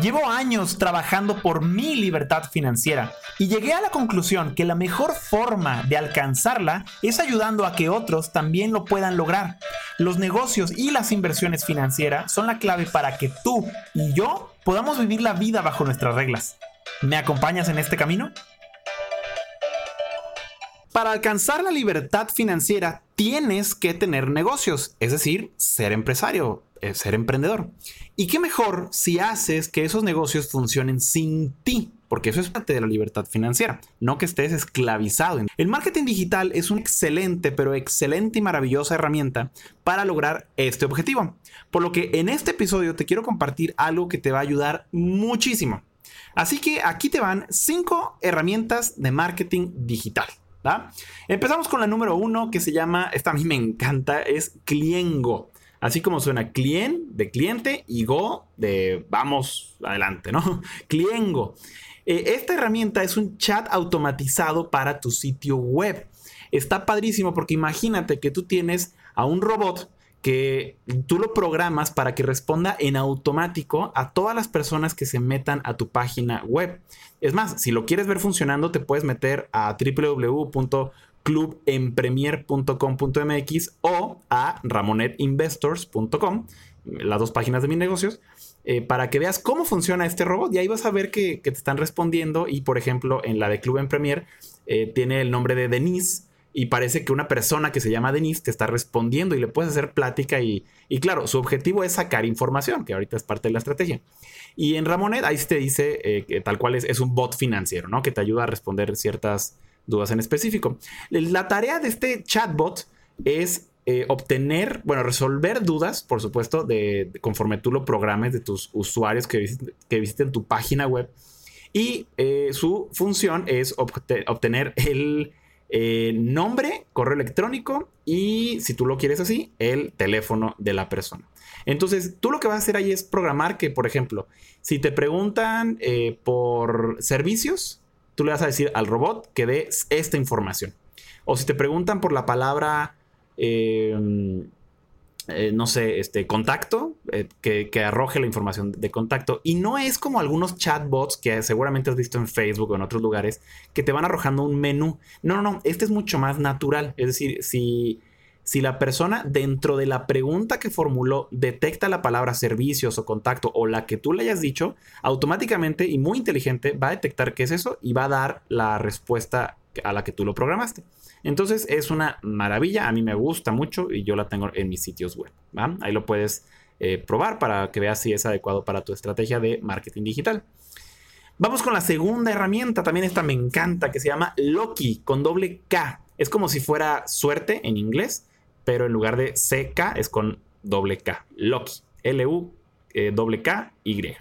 Llevo años trabajando por mi libertad financiera y llegué a la conclusión que la mejor forma de alcanzarla es ayudando a que otros también lo puedan lograr. Los negocios y las inversiones financieras son la clave para que tú y yo podamos vivir la vida bajo nuestras reglas. ¿Me acompañas en este camino? Para alcanzar la libertad financiera tienes que tener negocios, es decir, ser empresario, eh, ser emprendedor. ¿Y qué mejor si haces que esos negocios funcionen sin ti? Porque eso es parte de la libertad financiera, no que estés esclavizado. El marketing digital es una excelente, pero excelente y maravillosa herramienta para lograr este objetivo. Por lo que en este episodio te quiero compartir algo que te va a ayudar muchísimo. Así que aquí te van cinco herramientas de marketing digital. Empezamos con la número uno que se llama, esta a mí me encanta, es Cliengo. Así como suena client de cliente y go de vamos adelante, ¿no? Cliengo. Eh, esta herramienta es un chat automatizado para tu sitio web. Está padrísimo porque imagínate que tú tienes a un robot que tú lo programas para que responda en automático a todas las personas que se metan a tu página web. Es más, si lo quieres ver funcionando, te puedes meter a www.clubenpremier.com.mx o a ramonetinvestors.com, las dos páginas de mis negocios, eh, para que veas cómo funciona este robot. Y ahí vas a ver que, te están respondiendo. Y por ejemplo, en la de Club en Premier eh, tiene el nombre de Denise y parece que una persona que se llama Denise te está respondiendo y le puedes hacer plática y, claro, su objetivo es sacar información, que ahorita es parte de la estrategia. Y en Ramonet ahí te dice eh, que tal cual es, es un bot financiero, ¿no? Que te ayuda a responder ciertas dudas en específico. La tarea de este chatbot es eh, obtener, bueno, resolver dudas, por supuesto, de, conforme tú lo programes de tus usuarios que, que visiten tu página web. Y eh, su función es obtener el eh, nombre, correo electrónico y, si tú lo quieres así, el teléfono de la persona. Entonces, tú lo que vas a hacer ahí es programar que, por ejemplo, si te preguntan eh, por servicios, tú le vas a decir al robot que dé esta información. O si te preguntan por la palabra eh, eh, no sé, este contacto, eh, que, arroje la información de contacto. Y no es como algunos chatbots que seguramente has visto en Facebook o en otros lugares, que te van arrojando un menú. No, no, no, este es mucho más natural. Es decir, si, si la persona dentro de la pregunta que formuló detecta la palabra servicios o contacto o la que tú le hayas dicho, automáticamente y muy inteligente va a detectar qué es eso y va a dar la respuesta a la que tú lo programaste. Entonces es una maravilla, a mí me gusta mucho y yo la tengo en mis sitios web. Ahí lo puedes eh, probar para que veas si es adecuado para tu estrategia de marketing digital. Vamos con la segunda herramienta, también esta me encanta, que se llama Loki con doble K. Es como si fuera suerte en inglés, pero en lugar de CK es con doble K. Loki. L-U-K-Y. Eh,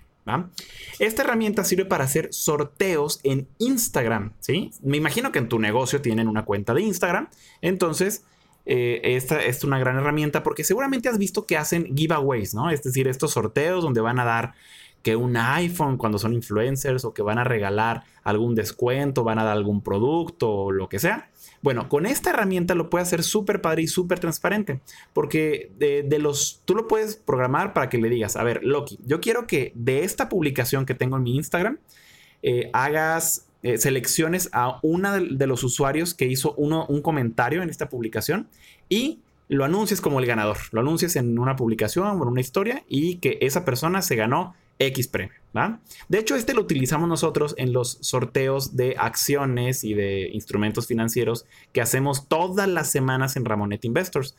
esta herramienta sirve para hacer sorteos en Instagram, ¿sí? Me imagino que en tu negocio tienen una cuenta de Instagram, entonces eh, esta es una gran herramienta porque seguramente has visto que hacen giveaways, ¿no? Es decir, estos sorteos donde van a dar que un iPhone cuando son influencers o que van a regalar algún descuento, van a dar algún producto o lo que sea. Bueno, con esta herramienta lo puedes hacer súper padre y súper transparente, porque de, los, tú lo puedes programar para que le digas, a ver, Loki, yo quiero que de esta publicación que tengo en mi Instagram, eh, hagas eh, selecciones a una de, los usuarios que hizo uno, un comentario en esta publicación y lo anuncies como el ganador. Lo anuncies en una publicación o en una historia y que esa persona se ganó X premio. De hecho, este lo utilizamos nosotros en los sorteos de acciones y de instrumentos financieros que hacemos todas las semanas en Ramonet Investors.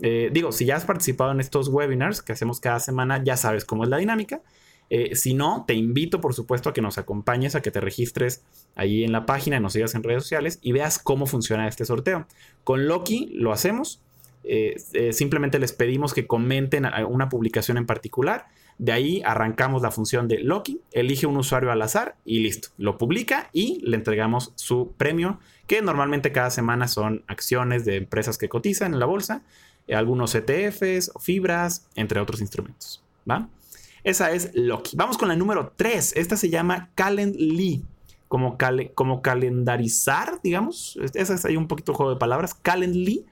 Eh, digo, si ya has participado en estos webinars que hacemos cada semana, ya sabes cómo es la dinámica. Eh, si no, te invito, por supuesto, a que nos acompañes, a que te registres ahí en la página, nos sigas en redes sociales y veas cómo funciona este sorteo. Con Loki lo hacemos. Eh, simplemente les pedimos que comenten una publicación en particular de ahí arrancamos la función de Loki, elige un usuario al azar y listo. Lo publica y le entregamos su premio, que normalmente cada semana son acciones de empresas que cotizan en la bolsa, eh, algunos ETFs, fibras, entre otros instrumentos. ¿va? Esa es Loki. Vamos con la número 3. Esta se llama Calendly. Como, como calendarizar, digamos. Esa es ahí un poquito juego de palabras. Calendly.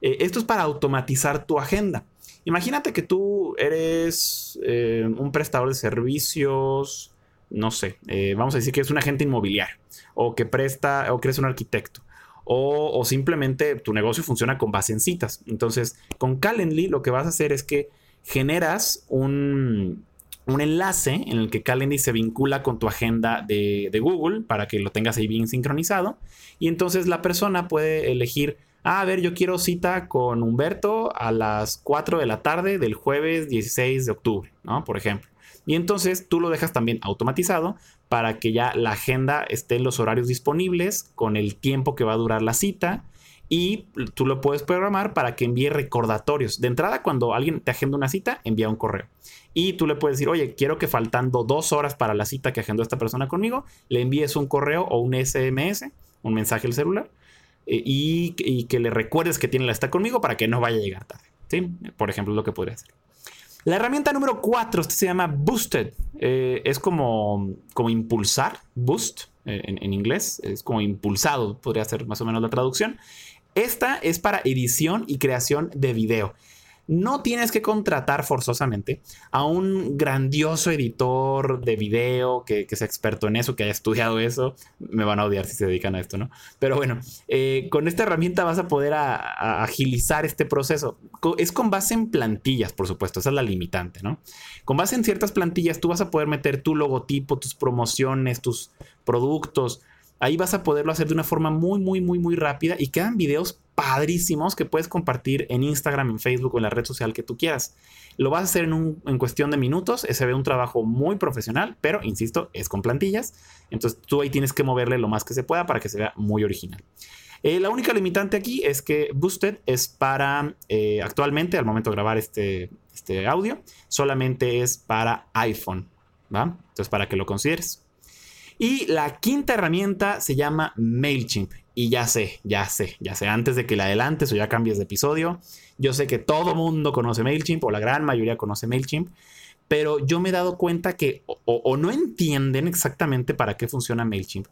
Eh, esto es para automatizar tu agenda. Imagínate que tú eres eh, un prestador de servicios, no sé, eh, vamos a decir que es un agente inmobiliario, o que presta, o que eres un arquitecto. O, simplemente tu negocio funciona con base en citas. Entonces, con Calendly lo que vas a hacer es que generas un, un enlace en el que Calendly se vincula con tu agenda de, Google para que lo tengas ahí bien sincronizado. Y entonces la persona puede elegir, ah, a ver, yo quiero cita con Humberto a las 4 de la tarde del jueves 16 de octubre, ¿no? Por ejemplo. Y entonces tú lo dejas también automatizado para que ya la agenda esté en los horarios disponibles con el tiempo que va a durar la cita y tú lo puedes programar para que envíe recordatorios. De entrada, cuando alguien te agenda una cita, envía un correo. Y tú le puedes decir, oye, quiero que faltando dos horas para la cita que agendó esta persona conmigo, le envíes un correo o un SMS, un mensaje al celular, eh, y, que le recuerdes que tiene la cita conmigo para que no vaya a llegar tarde. ¿sí? Por ejemplo, es lo que podría hacer. La herramienta número 4 se llama Boosted. Eh, es como, como impulsar, boost eh, en, inglés, es como impulsado, podría ser más o menos la traducción. Esta es para edición y creación de video. No tienes que contratar forzosamente a un grandioso editor de video que, sea experto en eso, que haya estudiado eso. Me van a odiar si se dedican a esto, ¿no? Pero bueno, eh, con esta herramienta vas a poder agilizar este proceso. Es con base en plantillas, por supuesto, esa es la limitante, ¿no? Con base en ciertas plantillas, tú vas a poder meter tu logotipo, tus promociones, tus productos Ahí vas a poderlo hacer de una forma muy, muy, muy, muy rápida y quedan videos padrísimos que puedes compartir en Instagram, en Facebook o en la red social que tú quieras. Lo vas a hacer en, cuestión de minutos. Se ve un trabajo muy profesional, pero insisto, es con plantillas. Entonces tú ahí tienes que moverle lo más que se pueda para que se vea muy original. Eh, la única limitante aquí es que Boosted es para, eh, actualmente, al momento de grabar este, este audio, solamente es para iPhone. ¿va? Entonces, para que lo consideres. Y la quinta herramienta se llama MailChimp. Y ya sé, ya sé, ya sé, antes de que la adelantes o ya cambies de episodio, yo sé que todo mundo conoce MailChimp o la gran mayoría conoce MailChimp, pero yo me he dado cuenta que o, no entienden exactamente para qué funciona MailChimp,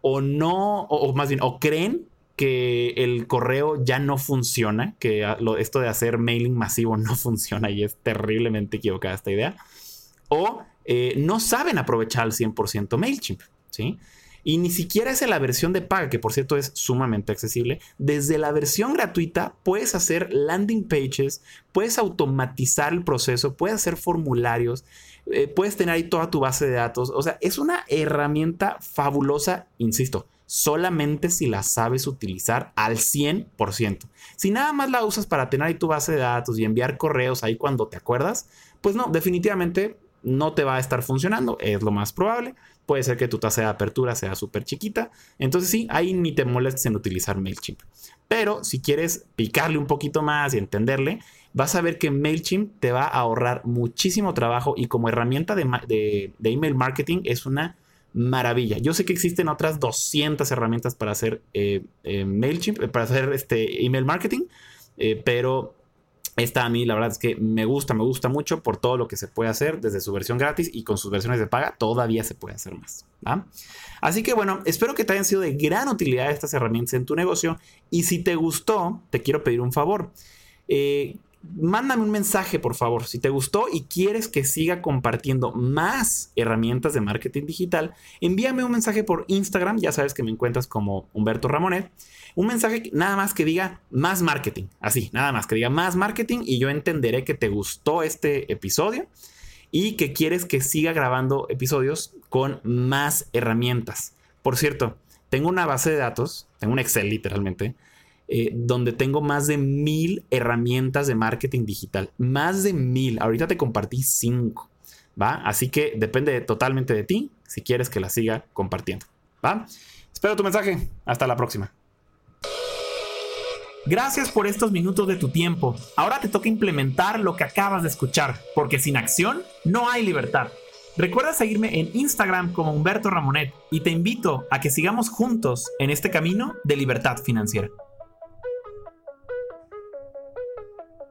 o no, o, más bien, o creen que el correo ya no funciona, que esto de hacer mailing masivo no funciona y es terriblemente equivocada esta idea, o eh, no saben aprovechar al 100% MailChimp, ¿sí? Y ni siquiera es en la versión de paga, que por cierto es sumamente accesible. Desde la versión gratuita puedes hacer landing pages, puedes automatizar el proceso, puedes hacer formularios, eh, puedes tener ahí toda tu base de datos. O sea, es una herramienta fabulosa, insisto, solamente si la sabes utilizar al 100%. Si nada más la usas para tener ahí tu base de datos y enviar correos ahí cuando te acuerdas, pues no, definitivamente no te va a estar funcionando, es lo más probable. Puede ser que tu tasa de apertura sea súper chiquita. Entonces sí, ahí ni te molestes en utilizar MailChimp. Pero si quieres picarle un poquito más y entenderle, vas a ver que MailChimp te va a ahorrar muchísimo trabajo y como herramienta de, email marketing es una maravilla. Yo sé que existen otras 200 herramientas para hacer eh, eh, MailChimp, para hacer este email marketing, eh, pero esta a mí la verdad es que me gusta, me gusta mucho por todo lo que se puede hacer desde su versión gratis y con sus versiones de paga todavía se puede hacer más. Así que bueno, espero que te hayan sido de gran utilidad estas herramientas en tu negocio y si te gustó, te quiero pedir un favor. Eh, mándame un mensaje, por favor. Si te gustó y quieres que siga compartiendo más herramientas de marketing digital, envíame un mensaje por Instagram. Ya sabes que me encuentras como Humberto Ramonet. Un mensaje nada más que diga más marketing. Así, nada más que diga más marketing y yo entenderé que te gustó este episodio y que quieres que siga grabando episodios con más herramientas. Por cierto, tengo una base de datos, tengo un Excel literalmente, eh, donde tengo más de mil herramientas de marketing digital. Más de mil. Ahorita te compartí cinco. ¿Va? Así que depende totalmente de ti si quieres que la siga compartiendo. ¿Va? Espero tu mensaje. Hasta la próxima. Gracias por estos minutos de tu tiempo. Ahora te toca implementar lo que acabas de escuchar, porque sin acción no hay libertad. Recuerda seguirme en Instagram como Humberto Ramonet y te invito a que sigamos juntos en este camino de libertad financiera.